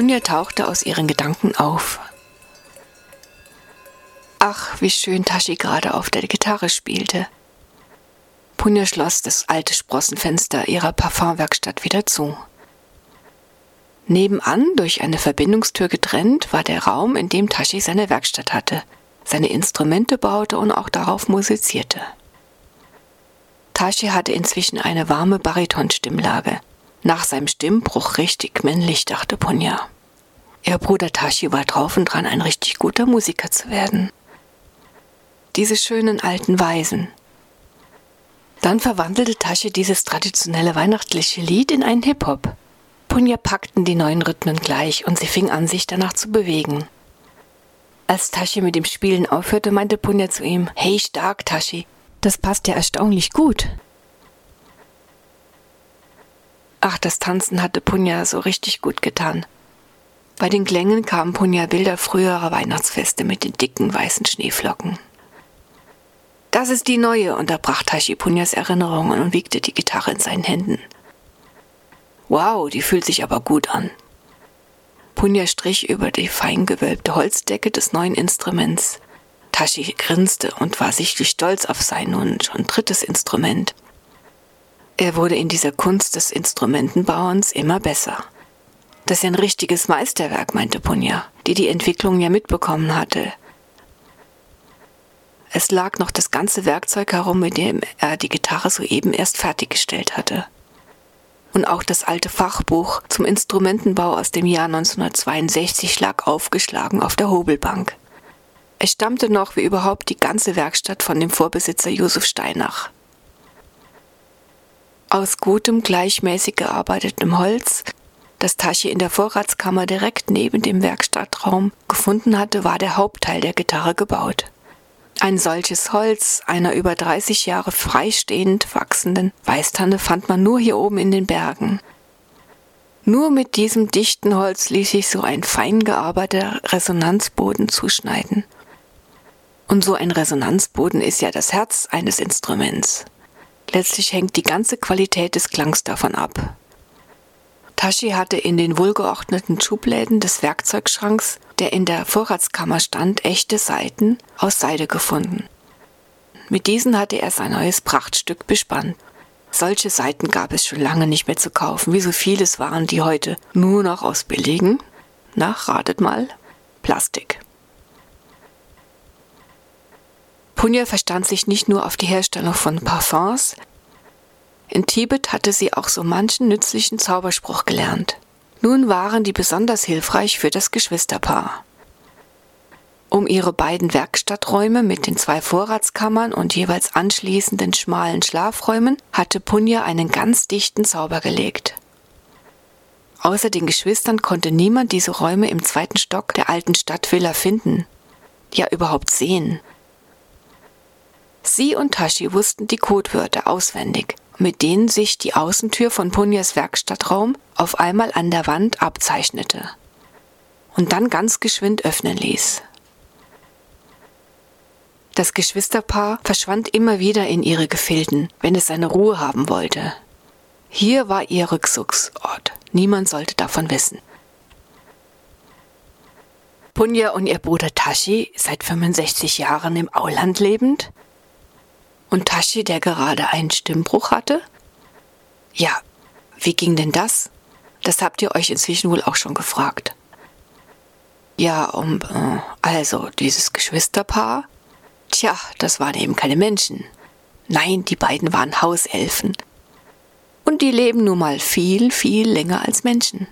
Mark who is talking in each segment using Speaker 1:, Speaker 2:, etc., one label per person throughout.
Speaker 1: Punja tauchte aus ihren Gedanken auf. Ach, wie schön Tashi gerade auf der Gitarre spielte. Punja schloss das alte Sprossenfenster ihrer Parfumwerkstatt wieder zu. Nebenan, durch eine Verbindungstür getrennt, war der Raum, in dem Tashi seine Werkstatt hatte, seine Instrumente baute und auch darauf musizierte. Tashi hatte inzwischen eine warme Baritonstimmlage. Nach seinem Stimmbruch richtig männlich, dachte Punja. Ihr Bruder Tashi war drauf und dran, ein richtig guter Musiker zu werden. Diese schönen alten Weisen. Dann verwandelte Tashi dieses traditionelle weihnachtliche Lied in einen Hip-Hop. Punja packten die neuen Rhythmen gleich und sie fing an, sich danach zu bewegen. Als Tashi mit dem Spielen aufhörte, meinte Punja zu ihm, Hey stark, Tashi, das passt ja erstaunlich gut. Ach, das Tanzen hatte Punja so richtig gut getan. Bei den Klängen kamen Punja Bilder früherer Weihnachtsfeste mit den dicken weißen Schneeflocken. Das ist die neue, unterbrach Tashi Punjas Erinnerungen und wiegte die Gitarre in seinen Händen. Wow, die fühlt sich aber gut an. Punja strich über die fein gewölbte Holzdecke des neuen Instruments. Tashi grinste und war sichtlich stolz auf sein nun schon drittes Instrument. Er wurde in dieser Kunst des Instrumentenbauens immer besser. Das ist ein richtiges Meisterwerk, meinte Punja, die die Entwicklung ja mitbekommen hatte. Es lag noch das ganze Werkzeug herum, mit dem er die Gitarre soeben erst fertiggestellt hatte. Und auch das alte Fachbuch zum Instrumentenbau aus dem Jahr 1962 lag aufgeschlagen auf der Hobelbank. Es stammte noch wie überhaupt die ganze Werkstatt von dem Vorbesitzer Josef Steinach. Aus gutem, gleichmäßig gearbeitetem Holz, das Tasche in der Vorratskammer direkt neben dem Werkstattraum gefunden hatte, war der Hauptteil der Gitarre gebaut. Ein solches Holz einer über 30 Jahre freistehend wachsenden Weißtanne fand man nur hier oben in den Bergen. Nur mit diesem dichten Holz ließ sich so ein fein gearbeiteter Resonanzboden zuschneiden. Und so ein Resonanzboden ist ja das Herz eines Instruments. Letztlich hängt die ganze Qualität des Klangs davon ab. Tashi hatte in den wohlgeordneten Schubläden des Werkzeugschranks, der in der Vorratskammer stand, echte Saiten aus Seide gefunden. Mit diesen hatte er sein neues Prachtstück bespannt. Solche Seiten gab es schon lange nicht mehr zu kaufen, wie so vieles waren die heute nur noch aus billigen, nach ratet mal, Plastik. Punja verstand sich nicht nur auf die Herstellung von Parfums. In Tibet hatte sie auch so manchen nützlichen Zauberspruch gelernt. Nun waren die besonders hilfreich für das Geschwisterpaar. Um ihre beiden Werkstatträume mit den zwei Vorratskammern und jeweils anschließenden schmalen Schlafräumen hatte Punja einen ganz dichten Zauber gelegt. Außer den Geschwistern konnte niemand diese Räume im zweiten Stock der alten Stadtvilla finden, ja überhaupt sehen. Sie und Tashi wussten die Codewörter auswendig, mit denen sich die Außentür von Punjas Werkstattraum auf einmal an der Wand abzeichnete und dann ganz geschwind öffnen ließ. Das Geschwisterpaar verschwand immer wieder in ihre Gefilden, wenn es seine Ruhe haben wollte. Hier war ihr Rückzugsort. Niemand sollte davon wissen. Punja und ihr Bruder Tashi, seit 65 Jahren im Auland lebend, und Tashi, der gerade einen Stimmbruch hatte? Ja, wie ging denn das? Das habt ihr euch inzwischen wohl auch schon gefragt. Ja, um, äh, also dieses Geschwisterpaar? Tja, das waren eben keine Menschen. Nein, die beiden waren Hauselfen. Und die leben nun mal viel, viel länger als Menschen.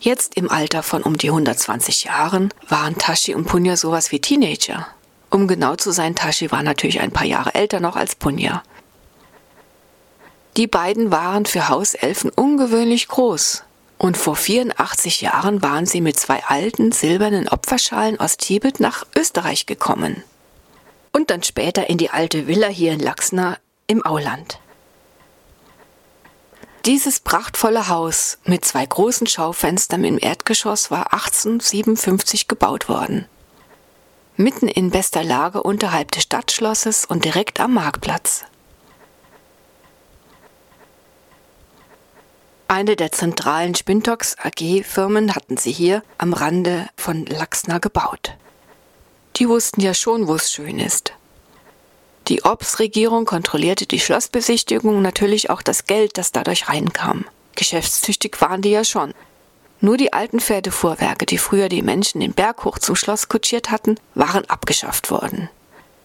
Speaker 1: Jetzt im Alter von um die 120 Jahren waren Tashi und Punja sowas wie Teenager. Um genau zu sein, Tashi war natürlich ein paar Jahre älter noch als Punja. Die beiden waren für Hauselfen ungewöhnlich groß. Und vor 84 Jahren waren sie mit zwei alten silbernen Opferschalen aus Tibet nach Österreich gekommen. Und dann später in die alte Villa hier in Laxna im Auland. Dieses prachtvolle Haus mit zwei großen Schaufenstern im Erdgeschoss war 1857 gebaut worden mitten in bester Lage unterhalb des Stadtschlosses und direkt am Marktplatz. Eine der zentralen Spintox AG-Firmen hatten sie hier am Rande von Laxna gebaut. Die wussten ja schon, wo es schön ist. Die Orbs-Regierung kontrollierte die Schlossbesichtigung und natürlich auch das Geld, das dadurch reinkam. Geschäftstüchtig waren die ja schon. Nur die alten Pferdefuhrwerke, die früher die Menschen den Berg hoch zum Schloss kutschiert hatten, waren abgeschafft worden.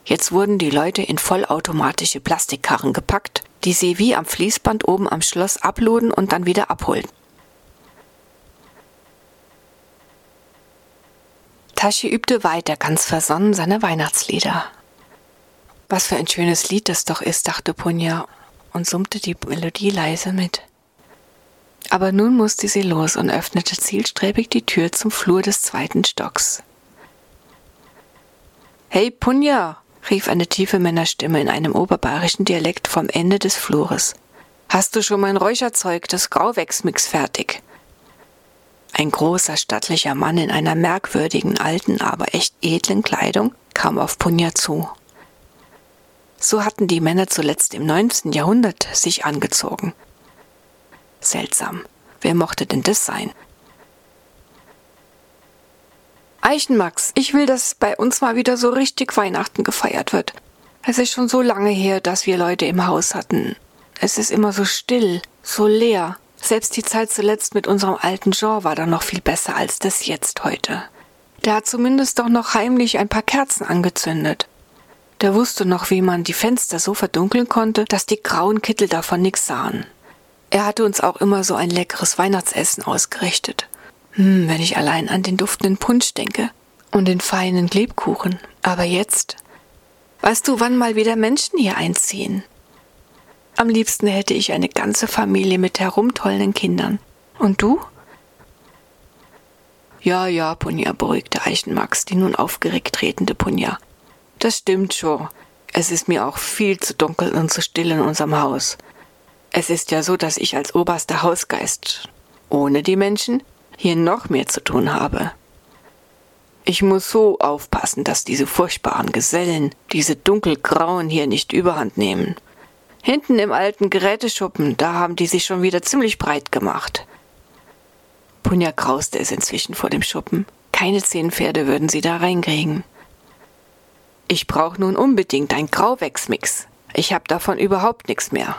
Speaker 1: Jetzt wurden die Leute in vollautomatische Plastikkarren gepackt, die sie wie am Fließband oben am Schloss abluden und dann wieder abholten. Tashi übte weiter ganz versonnen seine Weihnachtslieder. Was für ein schönes Lied das doch ist, dachte Punja und summte die Melodie leise mit. Aber nun musste sie los und öffnete zielstrebig die Tür zum Flur des zweiten Stocks. Hey Punja, rief eine tiefe Männerstimme in einem oberbayerischen Dialekt vom Ende des Flures. Hast du schon mein Räucherzeug, das Grauwächsmix, fertig? Ein großer, stattlicher Mann in einer merkwürdigen, alten, aber echt edlen Kleidung kam auf Punja zu. So hatten die Männer zuletzt im 19. Jahrhundert sich angezogen. Seltsam. Wer mochte denn das sein? Eichenmax, ich will, dass bei uns mal wieder so richtig Weihnachten gefeiert wird. Es ist schon so lange her, dass wir Leute im Haus hatten. Es ist immer so still, so leer. Selbst die Zeit zuletzt mit unserem alten Jean war dann noch viel besser als das jetzt heute. Der hat zumindest doch noch heimlich ein paar Kerzen angezündet. Der wusste noch, wie man die Fenster so verdunkeln konnte, dass die grauen Kittel davon nix sahen. Er hatte uns auch immer so ein leckeres Weihnachtsessen ausgerichtet. Hm, wenn ich allein an den duftenden Punsch denke und den feinen Lebkuchen. Aber jetzt, weißt du, wann mal wieder Menschen hier einziehen? Am liebsten hätte ich eine ganze Familie mit herumtollenden Kindern. Und du? Ja, ja, Punja, beruhigte Eichenmax, die nun aufgeregt tretende Punja. Das stimmt schon. Es ist mir auch viel zu dunkel und zu still in unserem Haus. Es ist ja so, dass ich als oberster Hausgeist ohne die Menschen hier noch mehr zu tun habe. Ich muss so aufpassen, dass diese furchtbaren Gesellen, diese dunkelgrauen hier nicht überhand nehmen. Hinten im alten Geräteschuppen, da haben die sich schon wieder ziemlich breit gemacht. Punja krauste es inzwischen vor dem Schuppen. Keine zehn Pferde würden sie da reinkriegen. Ich brauche nun unbedingt ein Grauwächsmix. Ich habe davon überhaupt nichts mehr.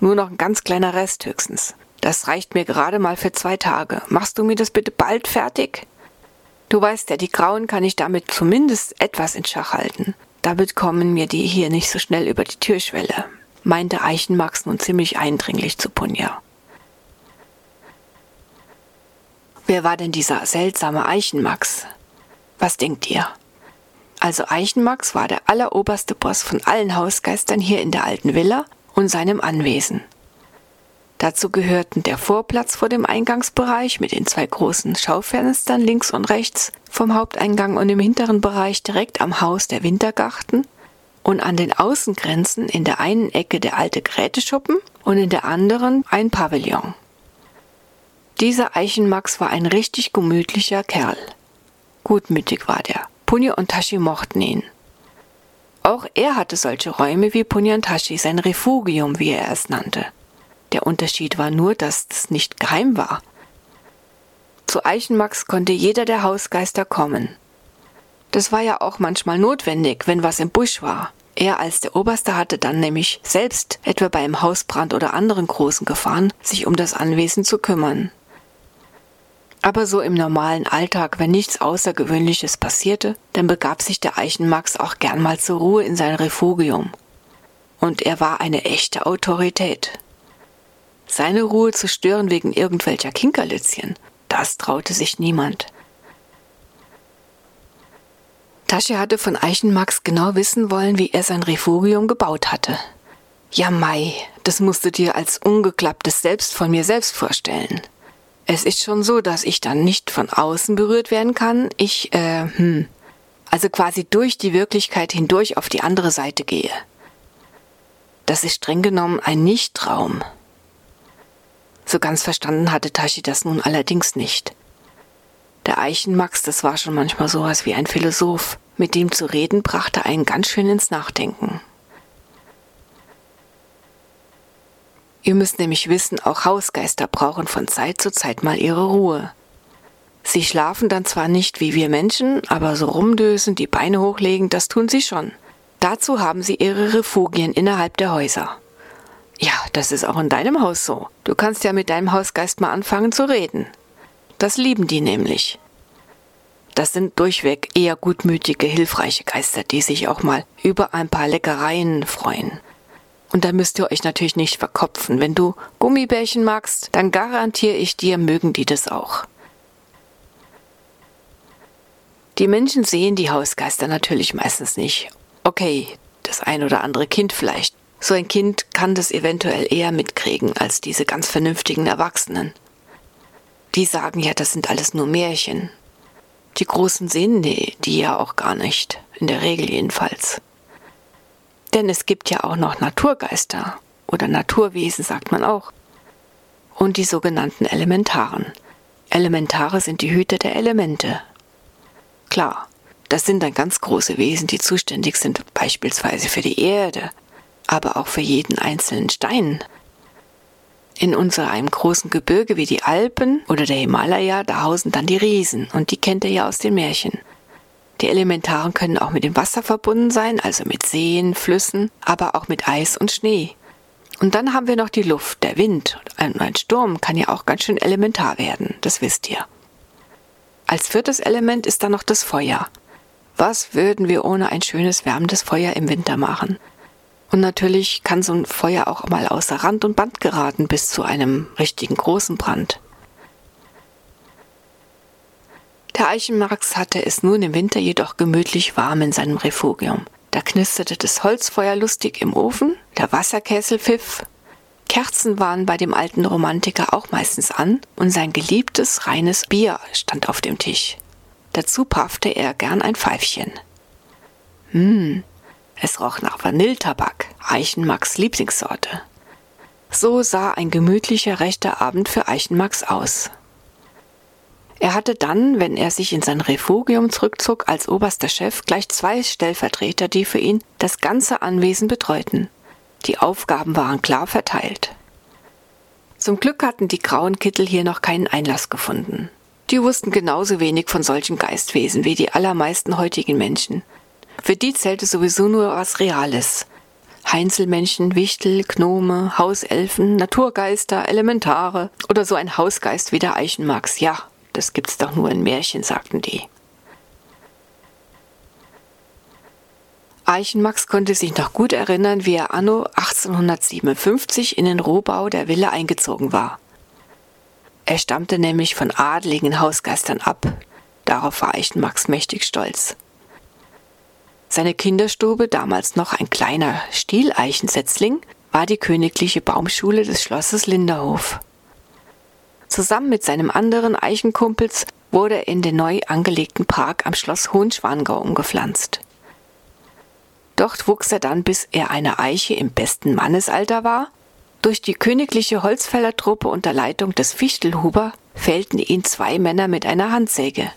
Speaker 1: Nur noch ein ganz kleiner Rest höchstens. Das reicht mir gerade mal für zwei Tage. Machst du mir das bitte bald fertig? Du weißt ja, die Grauen kann ich damit zumindest etwas in Schach halten. Damit kommen mir die hier nicht so schnell über die Türschwelle, meinte Eichenmax nun ziemlich eindringlich zu Punja. Wer war denn dieser seltsame Eichenmax? Was denkt ihr? Also Eichenmax war der alleroberste Boss von allen Hausgeistern hier in der alten Villa und seinem Anwesen. Dazu gehörten der Vorplatz vor dem Eingangsbereich mit den zwei großen Schaufenstern links und rechts vom Haupteingang und im hinteren Bereich direkt am Haus der Wintergarten und an den Außengrenzen in der einen Ecke der alte Geräteschuppen und in der anderen ein Pavillon. Dieser Eichenmax war ein richtig gemütlicher Kerl. Gutmütig war der. Punja und Tashi mochten ihn. Auch er hatte solche Räume wie Punyantashi, sein Refugium, wie er es nannte. Der Unterschied war nur, dass es nicht geheim war. Zu Eichenmax konnte jeder der Hausgeister kommen. Das war ja auch manchmal notwendig, wenn was im Busch war. Er als der Oberste hatte dann nämlich selbst, etwa bei einem Hausbrand oder anderen großen Gefahren, sich um das Anwesen zu kümmern. Aber so im normalen Alltag, wenn nichts Außergewöhnliches passierte, dann begab sich der Eichenmax auch gern mal zur Ruhe in sein Refugium. Und er war eine echte Autorität. Seine Ruhe zu stören wegen irgendwelcher Kinkerlitzchen, das traute sich niemand. Tasche hatte von Eichenmax genau wissen wollen, wie er sein Refugium gebaut hatte. Ja, Mai, das musst du dir als ungeklapptes Selbst von mir selbst vorstellen. Es ist schon so, dass ich dann nicht von außen berührt werden kann. Ich, äh, hm, also quasi durch die Wirklichkeit hindurch auf die andere Seite gehe. Das ist streng genommen ein Nichtraum. So ganz verstanden hatte Tashi das nun allerdings nicht. Der Eichenmax, das war schon manchmal sowas wie ein Philosoph. Mit dem zu reden brachte einen ganz schön ins Nachdenken. Ihr müsst nämlich wissen, auch Hausgeister brauchen von Zeit zu Zeit mal ihre Ruhe. Sie schlafen dann zwar nicht wie wir Menschen, aber so rumdösen, die Beine hochlegen, das tun sie schon. Dazu haben sie ihre Refugien innerhalb der Häuser. Ja, das ist auch in deinem Haus so. Du kannst ja mit deinem Hausgeist mal anfangen zu reden. Das lieben die nämlich. Das sind durchweg eher gutmütige, hilfreiche Geister, die sich auch mal über ein paar Leckereien freuen. Und da müsst ihr euch natürlich nicht verkopfen. Wenn du Gummibärchen magst, dann garantiere ich dir, mögen die das auch. Die Menschen sehen die Hausgeister natürlich meistens nicht. Okay, das ein oder andere Kind vielleicht. So ein Kind kann das eventuell eher mitkriegen als diese ganz vernünftigen Erwachsenen. Die sagen ja, das sind alles nur Märchen. Die Großen sehen die, die ja auch gar nicht, in der Regel jedenfalls. Denn es gibt ja auch noch Naturgeister oder Naturwesen, sagt man auch. Und die sogenannten Elementaren. Elementare sind die Hüter der Elemente, Klar, das sind dann ganz große Wesen, die zuständig sind beispielsweise für die Erde, aber auch für jeden einzelnen Stein. In unserem großen Gebirge wie die Alpen oder der Himalaya, da hausen dann die Riesen und die kennt ihr ja aus den Märchen. Die Elementaren können auch mit dem Wasser verbunden sein, also mit Seen, Flüssen, aber auch mit Eis und Schnee. Und dann haben wir noch die Luft, der Wind. Ein Sturm kann ja auch ganz schön elementar werden, das wisst ihr. Als viertes Element ist dann noch das Feuer. Was würden wir ohne ein schönes wärmendes Feuer im Winter machen? Und natürlich kann so ein Feuer auch mal außer Rand und Band geraten bis zu einem richtigen großen Brand. Der Eichenmarx hatte es nun im Winter jedoch gemütlich warm in seinem Refugium. Da knisterte das Holzfeuer lustig im Ofen, der Wasserkessel pfiff, Kerzen waren bei dem alten Romantiker auch meistens an und sein geliebtes reines Bier stand auf dem Tisch. Dazu paffte er gern ein Pfeifchen. Hm, es roch nach Vanilletabak, Eichenmax Lieblingssorte. So sah ein gemütlicher rechter Abend für Eichenmax aus. Er hatte dann, wenn er sich in sein Refugium zurückzog, als oberster Chef gleich zwei Stellvertreter, die für ihn das ganze Anwesen betreuten. Die Aufgaben waren klar verteilt. Zum Glück hatten die grauen Kittel hier noch keinen Einlass gefunden. Die wussten genauso wenig von solchen Geistwesen wie die allermeisten heutigen Menschen. Für die zählte sowieso nur was Reales. Heinzelmännchen, Wichtel, Gnome, Hauselfen, Naturgeister, Elementare oder so ein Hausgeist wie der Eichenmax. Ja, das gibt's doch nur in Märchen, sagten die. Eichenmax konnte sich noch gut erinnern, wie er anno 1857 in den Rohbau der Villa eingezogen war. Er stammte nämlich von adligen Hausgeistern ab. Darauf war Eichenmax mächtig stolz. Seine Kinderstube, damals noch ein kleiner Stieleichensetzling, war die königliche Baumschule des Schlosses Linderhof. Zusammen mit seinem anderen Eichenkumpels wurde er in den neu angelegten Park am Schloss Hohenschwangau umgepflanzt. Dort wuchs er dann, bis er eine Eiche im besten Mannesalter war. Durch die königliche Holzfällertruppe unter Leitung des Fichtelhuber fällten ihn zwei Männer mit einer Handsäge.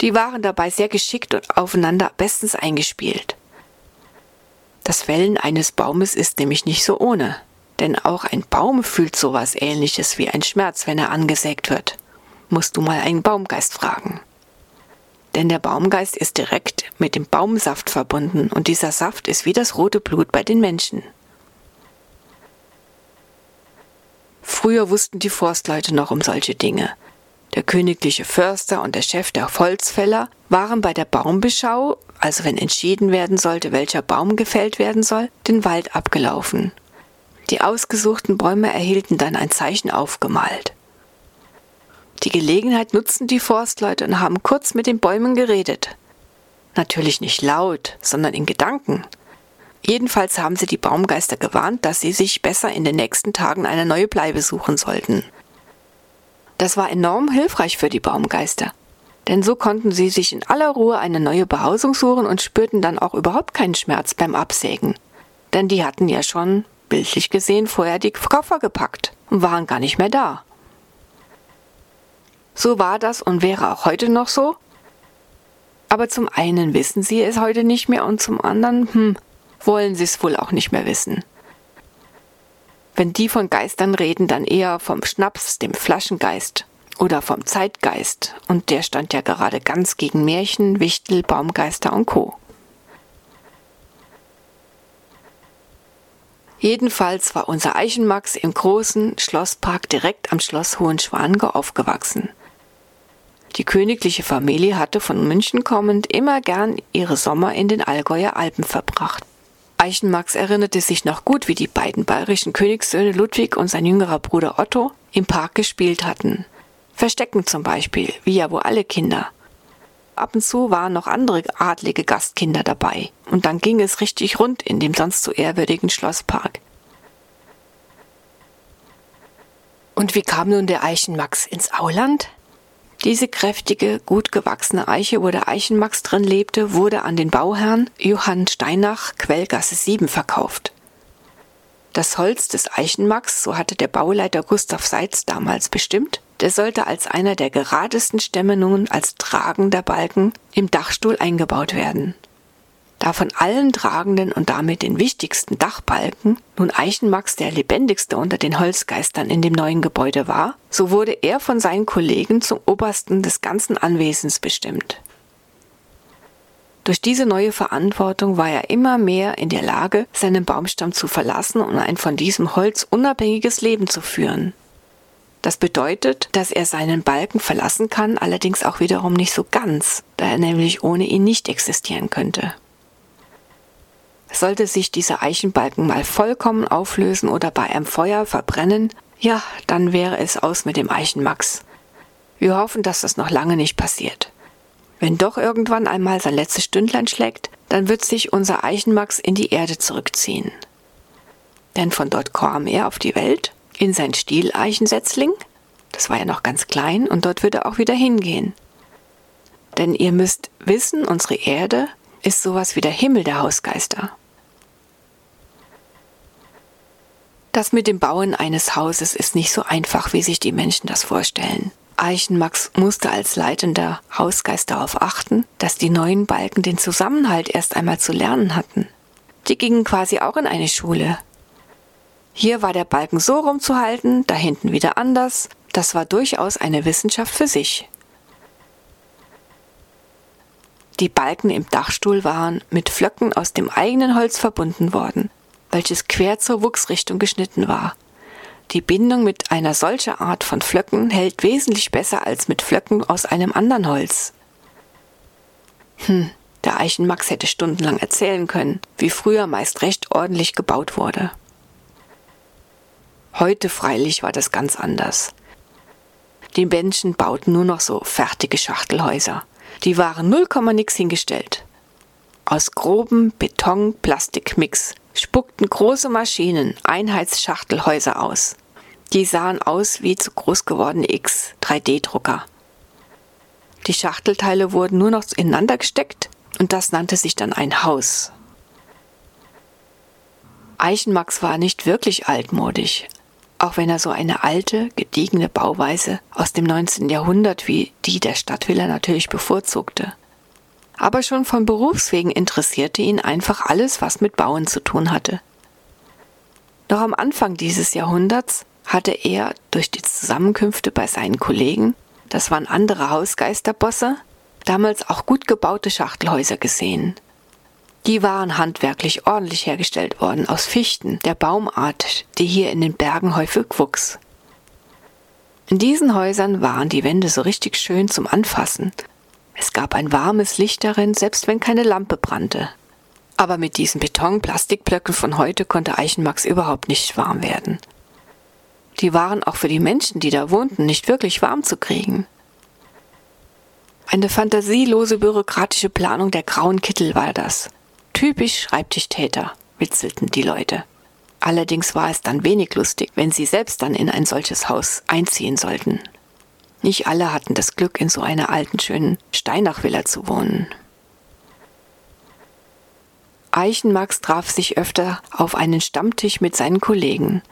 Speaker 1: Die waren dabei sehr geschickt und aufeinander bestens eingespielt. Das Fällen eines Baumes ist nämlich nicht so ohne, denn auch ein Baum fühlt sowas ähnliches wie ein Schmerz, wenn er angesägt wird. Musst du mal einen Baumgeist fragen denn der Baumgeist ist direkt mit dem Baumsaft verbunden und dieser Saft ist wie das rote Blut bei den Menschen. Früher wussten die Forstleute noch um solche Dinge. Der königliche Förster und der Chef der Holzfäller waren bei der Baumbeschau, also wenn entschieden werden sollte, welcher Baum gefällt werden soll, den Wald abgelaufen. Die ausgesuchten Bäume erhielten dann ein Zeichen aufgemalt. Die Gelegenheit nutzten die Forstleute und haben kurz mit den Bäumen geredet. Natürlich nicht laut, sondern in Gedanken. Jedenfalls haben sie die Baumgeister gewarnt, dass sie sich besser in den nächsten Tagen eine neue Bleibe suchen sollten. Das war enorm hilfreich für die Baumgeister, denn so konnten sie sich in aller Ruhe eine neue Behausung suchen und spürten dann auch überhaupt keinen Schmerz beim Absägen. Denn die hatten ja schon, bildlich gesehen, vorher die Koffer gepackt und waren gar nicht mehr da. So war das und wäre auch heute noch so. Aber zum einen wissen sie es heute nicht mehr und zum anderen, hm, wollen sie es wohl auch nicht mehr wissen. Wenn die von Geistern reden, dann eher vom Schnaps, dem Flaschengeist oder vom Zeitgeist. Und der stand ja gerade ganz gegen Märchen, Wichtel, Baumgeister und Co. Jedenfalls war unser Eichenmax im großen Schlosspark direkt am Schloss Hohenschwangau aufgewachsen. Die königliche Familie hatte von München kommend immer gern ihre Sommer in den Allgäuer Alpen verbracht. Eichenmax erinnerte sich noch gut, wie die beiden bayerischen Königssöhne Ludwig und sein jüngerer Bruder Otto im Park gespielt hatten. Verstecken zum Beispiel, wie ja wohl alle Kinder. Ab und zu waren noch andere adlige Gastkinder dabei, und dann ging es richtig rund in dem sonst so ehrwürdigen Schlosspark. Und wie kam nun der Eichenmax ins Auland? Diese kräftige, gut gewachsene Eiche, wo der Eichenmax drin lebte, wurde an den Bauherrn Johann Steinach Quellgasse 7 verkauft. Das Holz des Eichenmax, so hatte der Bauleiter Gustav Seitz damals bestimmt, der sollte als einer der geradesten Stämme nun als tragender Balken im Dachstuhl eingebaut werden. Da von allen tragenden und damit den wichtigsten Dachbalken nun Eichenmax der lebendigste unter den Holzgeistern in dem neuen Gebäude war, so wurde er von seinen Kollegen zum Obersten des ganzen Anwesens bestimmt. Durch diese neue Verantwortung war er immer mehr in der Lage, seinen Baumstamm zu verlassen und ein von diesem Holz unabhängiges Leben zu führen. Das bedeutet, dass er seinen Balken verlassen kann, allerdings auch wiederum nicht so ganz, da er nämlich ohne ihn nicht existieren könnte. Sollte sich dieser Eichenbalken mal vollkommen auflösen oder bei einem Feuer verbrennen, ja, dann wäre es aus mit dem Eichenmax. Wir hoffen, dass das noch lange nicht passiert. Wenn doch irgendwann einmal sein letztes Stündlein schlägt, dann wird sich unser Eichenmax in die Erde zurückziehen. Denn von dort kam er auf die Welt, in sein Stieleichensetzling, das war ja noch ganz klein, und dort wird er auch wieder hingehen. Denn ihr müsst wissen, unsere Erde ist sowas wie der Himmel der Hausgeister. Das mit dem Bauen eines Hauses ist nicht so einfach, wie sich die Menschen das vorstellen. Eichenmax musste als leitender Hausgeist darauf achten, dass die neuen Balken den Zusammenhalt erst einmal zu lernen hatten. Die gingen quasi auch in eine Schule. Hier war der Balken so rumzuhalten, da hinten wieder anders. Das war durchaus eine Wissenschaft für sich. Die Balken im Dachstuhl waren mit Flöcken aus dem eigenen Holz verbunden worden welches quer zur Wuchsrichtung geschnitten war. Die Bindung mit einer solcher Art von Flöcken hält wesentlich besser als mit Flöcken aus einem anderen Holz. Hm, der Eichenmax hätte stundenlang erzählen können, wie früher meist recht ordentlich gebaut wurde. Heute freilich war das ganz anders. Die Menschen bauten nur noch so fertige Schachtelhäuser. Die waren null Komma nix hingestellt. Aus grobem Beton-Plastikmix spuckten große Maschinen Einheitsschachtelhäuser aus. Die sahen aus wie zu groß gewordene X-3D-Drucker. Die Schachtelteile wurden nur noch ineinander gesteckt und das nannte sich dann ein Haus. Eichenmax war nicht wirklich altmodisch, auch wenn er so eine alte, gediegene Bauweise aus dem 19. Jahrhundert wie die der Stadtvilla natürlich bevorzugte. Aber schon von Berufswegen interessierte ihn einfach alles, was mit Bauen zu tun hatte. Noch am Anfang dieses Jahrhunderts hatte er durch die Zusammenkünfte bei seinen Kollegen, das waren andere Hausgeisterbosse, damals auch gut gebaute Schachtelhäuser gesehen. Die waren handwerklich ordentlich hergestellt worden aus Fichten, der Baumart, die hier in den Bergen häufig wuchs. In diesen Häusern waren die Wände so richtig schön zum Anfassen es gab ein warmes Licht darin, selbst wenn keine Lampe brannte. Aber mit diesen Beton-Plastikblöcken von heute konnte Eichenmax überhaupt nicht warm werden. Die waren auch für die Menschen, die da wohnten, nicht wirklich warm zu kriegen. Eine fantasielose bürokratische Planung der grauen Kittel war das. Typisch Schreibtischtäter, witzelten die Leute. Allerdings war es dann wenig lustig, wenn sie selbst dann in ein solches Haus einziehen sollten. Nicht alle hatten das Glück, in so einer alten, schönen Steinachvilla zu wohnen. Eichenmax traf sich öfter auf einen Stammtisch mit seinen Kollegen.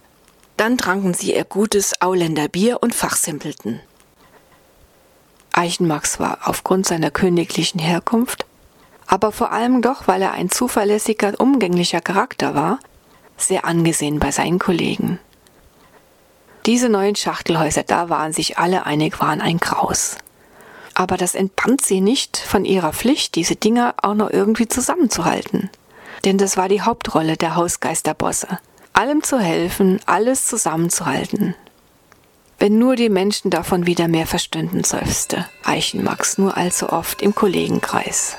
Speaker 1: Dann tranken sie ihr gutes Auländer Bier und fachsimpelten. Eichenmax war aufgrund seiner königlichen Herkunft, aber vor allem doch, weil er ein zuverlässiger, umgänglicher Charakter war, sehr angesehen bei seinen Kollegen. Diese neuen Schachtelhäuser, da waren sich alle einig, waren ein Graus. Aber das entband sie nicht von ihrer Pflicht, diese Dinger auch noch irgendwie zusammenzuhalten. Denn das war die Hauptrolle der Hausgeisterbosse. Allem zu helfen, alles zusammenzuhalten. Wenn nur die Menschen davon wieder mehr verstünden, seufzte Eichenmax nur allzu oft im Kollegenkreis.